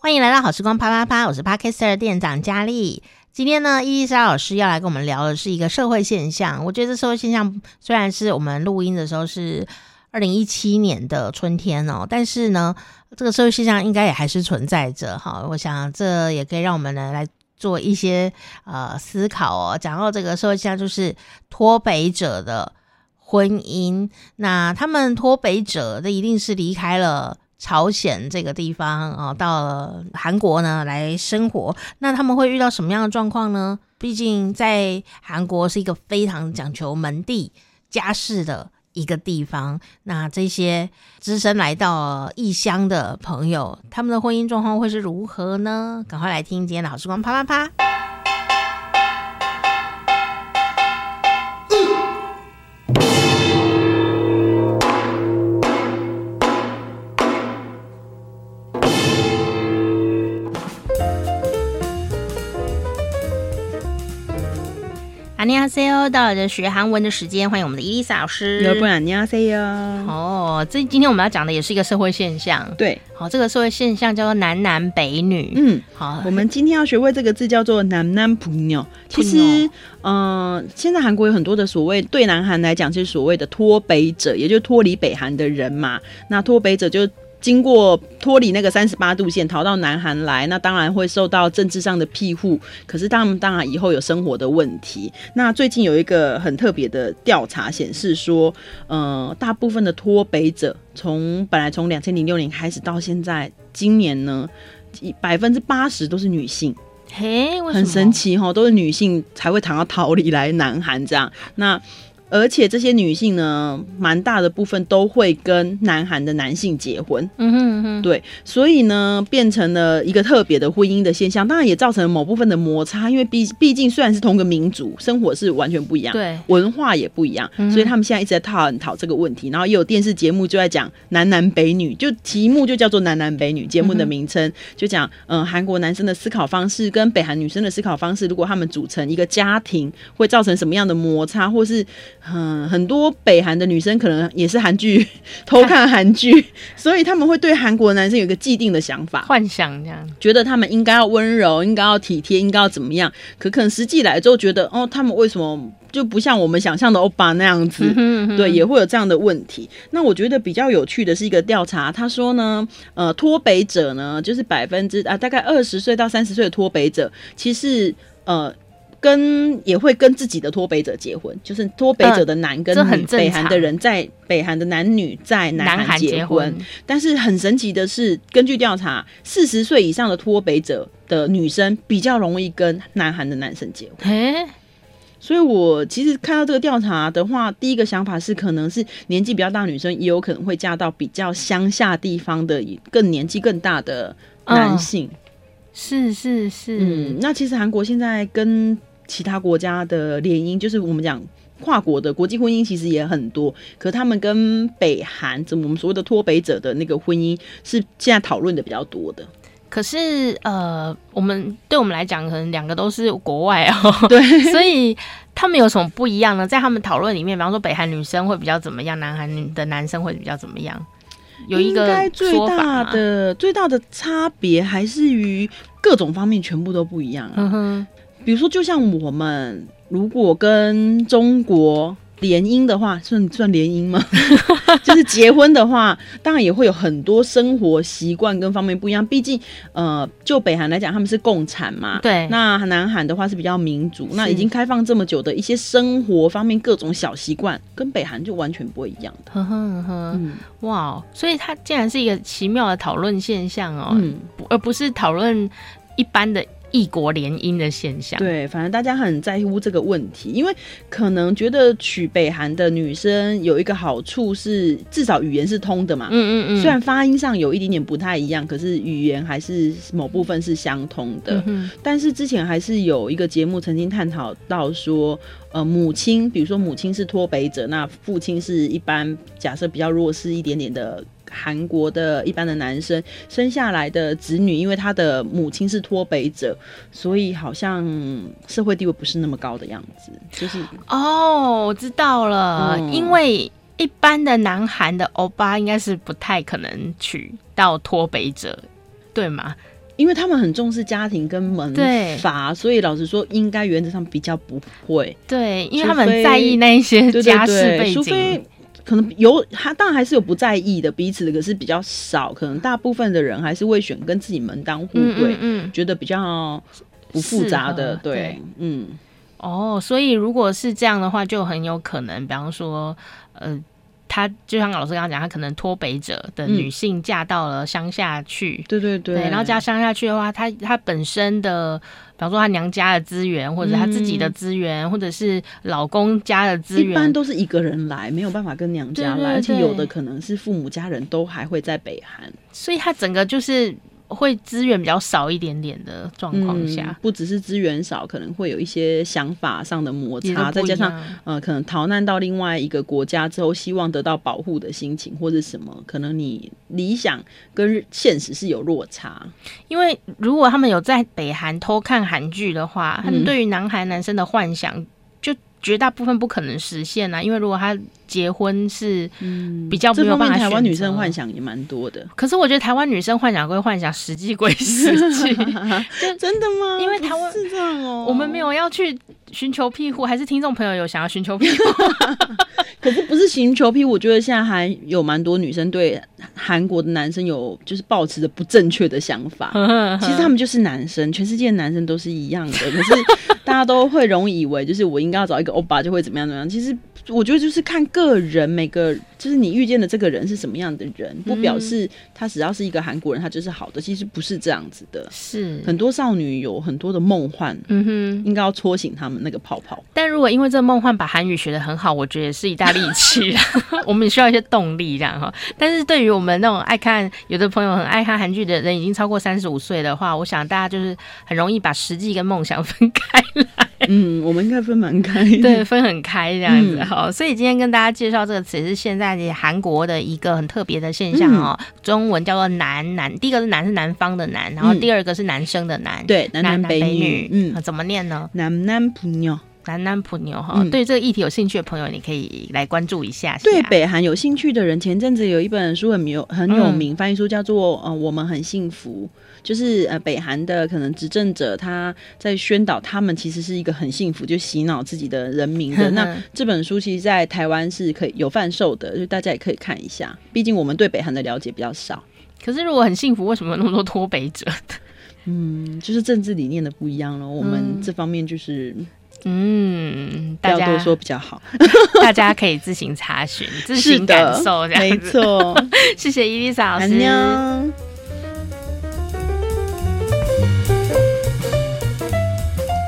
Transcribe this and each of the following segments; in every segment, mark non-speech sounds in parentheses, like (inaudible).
欢迎来到好时光啪啪啪，我是 Podcaster 店长佳丽。今天呢，伊莎老师要来跟我们聊的是一个社会现象。我觉得这社会现象虽然是我们录音的时候是二零一七年的春天哦，但是呢，这个社会现象应该也还是存在着。哈，我想这也可以让我们呢来做一些呃思考哦。讲到这个社会现象，就是脱北者的婚姻。那他们脱北者，这一定是离开了。朝鲜这个地方啊，到了韩国呢来生活，那他们会遇到什么样的状况呢？毕竟在韩国是一个非常讲求门第家世的一个地方，那这些只身来到异乡的朋友，他们的婚姻状况会是如何呢？赶快来听今天的好时光啪啪啪。尼亚塞哦，到了学韩文的时间，欢迎我们的伊丽莎老师。要不然尼亚塞哦，哦，这今天我们要讲的也是一个社会现象，对，好，这个社会现象叫做南南北女，嗯，好，我们今天要学会这个字叫做南南北女。其实，嗯，现在韩国有很多的所谓对南韩来讲就是所谓的脱北者，也就是脱离北韩的人嘛，那脱北者就。经过脱离那个三十八度线逃到南韩来，那当然会受到政治上的庇护。可是他们当然以后有生活的问题。那最近有一个很特别的调查显示说，呃，大部分的脱北者从本来从两千零六年开始到现在，今年呢，百分之八十都是女性。嘿，很神奇哈，都是女性才会想要逃离来南韩这样。那而且这些女性呢，蛮大的部分都会跟南韩的男性结婚，嗯哼嗯哼，对，所以呢，变成了一个特别的婚姻的现象，当然也造成了某部分的摩擦，因为毕毕竟虽然是同个民族，生活是完全不一样，对，文化也不一样，所以他们现在一直在探讨这个问题，然后也有电视节目就在讲南南北女，就题目就叫做南南北女，节目的名称就讲，嗯，韩国男生的思考方式跟北韩女生的思考方式，如果他们组成一个家庭，会造成什么样的摩擦，或是。嗯，很多北韩的女生可能也是韩剧 (laughs) 偷看韩剧，所以他们会对韩国男生有一个既定的想法、幻想，这样觉得他们应该要温柔，应该要体贴，应该要怎么样？可可能实际来之后觉得，哦，他们为什么就不像我们想象的欧巴那样子？嗯哼嗯哼。对，也会有这样的问题。那我觉得比较有趣的是一个调查，他说呢，呃，脱北者呢，就是百分之啊，大概二十岁到三十岁的脱北者，其实呃。跟也会跟自己的脱北者结婚，就是脱北者的男跟女，北韩的人在北韩的男女在南韩结婚。但是很神奇的是，根据调查，四十岁以上的脱北者的女生比较容易跟南韩的男生结婚。欸，所以我其实看到这个调查的话，第一个想法是，可能是年纪比较大的女生也有可能会嫁到比较乡下地方的更年纪更大的男性。是是是，嗯，那其实韩国现在跟其他国家的联姻，就是我们讲跨国的国际婚姻，其实也很多。可他们跟北韩，怎么我们所谓的脱北者的那个婚姻，是现在讨论的比较多的。可是呃，我们对我们来讲，可能两个都是国外哦、喔，(laughs) 对，(laughs) 所以他们有什么不一样呢？在他们讨论里面，比方说北韩女生会比较怎么样，南韩的男生会比较怎么样？有一个应该最大的最大的差别，还是于各种方面全部都不一样啊。嗯哼。比如说，就像我们如果跟中国联姻的话，算算联姻吗？(laughs) 就是结婚的话，当然也会有很多生活习惯跟方面不一样。毕竟，呃，就北韩来讲，他们是共产嘛，对。那南韩的话是比较民主，那已经开放这么久的一些生活方面各种小习惯，跟北韩就完全不会一样的。呵呵呵，嗯，哇，所以它竟然是一个奇妙的讨论现象哦，嗯，而不是讨论一般的。异国联姻的现象，对，反正大家很在乎这个问题，因为可能觉得娶北韩的女生有一个好处是，至少语言是通的嘛。嗯嗯嗯。虽然发音上有一点点不太一样，可是语言还是某部分是相通的。嗯。但是之前还是有一个节目曾经探讨到说，呃，母亲，比如说母亲是脱北者，那父亲是一般假设比较弱势一点点的。韩国的一般的男生生下来的子女，因为他的母亲是脱北者，所以好像社会地位不是那么高的样子。就是哦，我知道了，嗯、因为一般的南韩的欧巴应该是不太可能娶到脱北者，对吗？因为他们很重视家庭跟门阀，所以老实说，应该原则上比较不会。对，因为他们在意那一些家世背景。除非可能有，他当然还是有不在意的彼此的，可是比较少。可能大部分的人还是会选跟自己门当户对，嗯，嗯，嗯，觉得比较不复杂的。对，对，嗯。哦，所以如果是这样的话，就很有可能，比方说，呃。他就像老师刚刚讲，他可能脱北者的女性嫁到了乡下去，对对，对，然后嫁乡下去的话，她她本身的，比方说她娘家的资源，或者她自己的资源，嗯，或者是老公家的资源，一般都是一个人来，没有办法跟娘家来，对对对，而且有的可能是父母家人都还会在北韩，所以他整个就是。会资源比较少一点点的状况下，嗯，不只是资源少，可能会有一些想法上的摩擦，再加上呃，可能逃难到另外一个国家之后，希望得到保护的心情或者什么，可能你理想跟现实是有落差。因为如果他们有在北韩偷看韩剧的话，他们对于南韩男生的幻想就。绝大部分不可能实现啊，因为如果他结婚是比较没有办法。台湾女生幻想也蛮多的，可是我觉得台湾女生幻想归幻想，实际归实际。(laughs) 真的吗？因为台湾是这样哦，我们没有要去寻求庇护，还是听众朋友有想要寻求庇护？(laughs) 可是不是寻求庇护，我觉得现在还有蛮多女生对韩国的男生有就是抱持着不正确的想法。(laughs) 其实他们就是男生，全世界的男生都是一样的，可是大家都会容易以为就是我应该要找一个。欧巴就会怎么样怎么样？其实我觉得就是看个个人，每个就是你遇见的这个人是什么样的人，不表示他只要是一个韩国人，他就是好的。其实不是这样子的，是很多少女有很多的梦幻，嗯哼，应该要戳醒他们那个泡泡。但如果因为这个梦幻把韩语学得很好，我觉得也是一大利器。(laughs) 我们也需要一些动力，这样哈。但是对于我们那种爱看，有的朋友很爱看韩剧的人，已经超过三十五岁的话，我想大家就是很容易把实际跟梦想分开来。嗯，我们应该分蛮开，对，分很开这样子哈、嗯。所以今天跟大家介绍这个词是现在的韩国的一个很特别的现象哦、嗯。中文叫做男男，第一个是男是南方的男，然后第二个是男生的男，对，男男北女，嗯，怎么念呢？男男普妞，男男普妞哈。对这个议题有兴趣的朋友，你可以来关注一下。对北韩有兴趣的人，前阵子有一本书很有很有名，翻译书叫做《呃我们很幸福》。就是呃，北韩的可能执政者他在宣导，他们其实是一个很幸福，就洗脑自己的人民的。(laughs) 那这本书其实，在台湾是可以有贩售的，就大家也可以看一下。毕竟我们对北韩的了解比较少。可是如果很幸福，为什么有那么多脱北者？(laughs) 嗯，就是政治理念的不一样了。我们这方面就是嗯，不要多说比较好，(laughs) 大家可以自行查询、自行感受这样。没错，(laughs) 谢谢伊丽莎老师。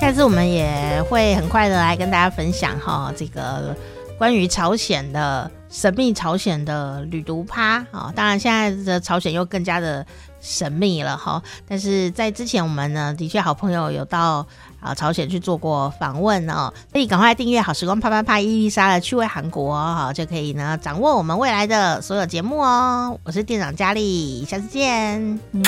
下次我们也会很快的来跟大家分享哈，这个关于朝鲜的神秘朝鲜的旅读趴啊，当然现在的朝鲜又更加的神秘了哈。但是在之前我们呢，的确好朋友有到啊朝鲜去做过访问哦，所以赶快订阅好时光啪啪啪伊丽莎的趣味韩国哈，就可以呢掌握我们未来的所有节目哦。我是店长佳丽，下次见，嗯。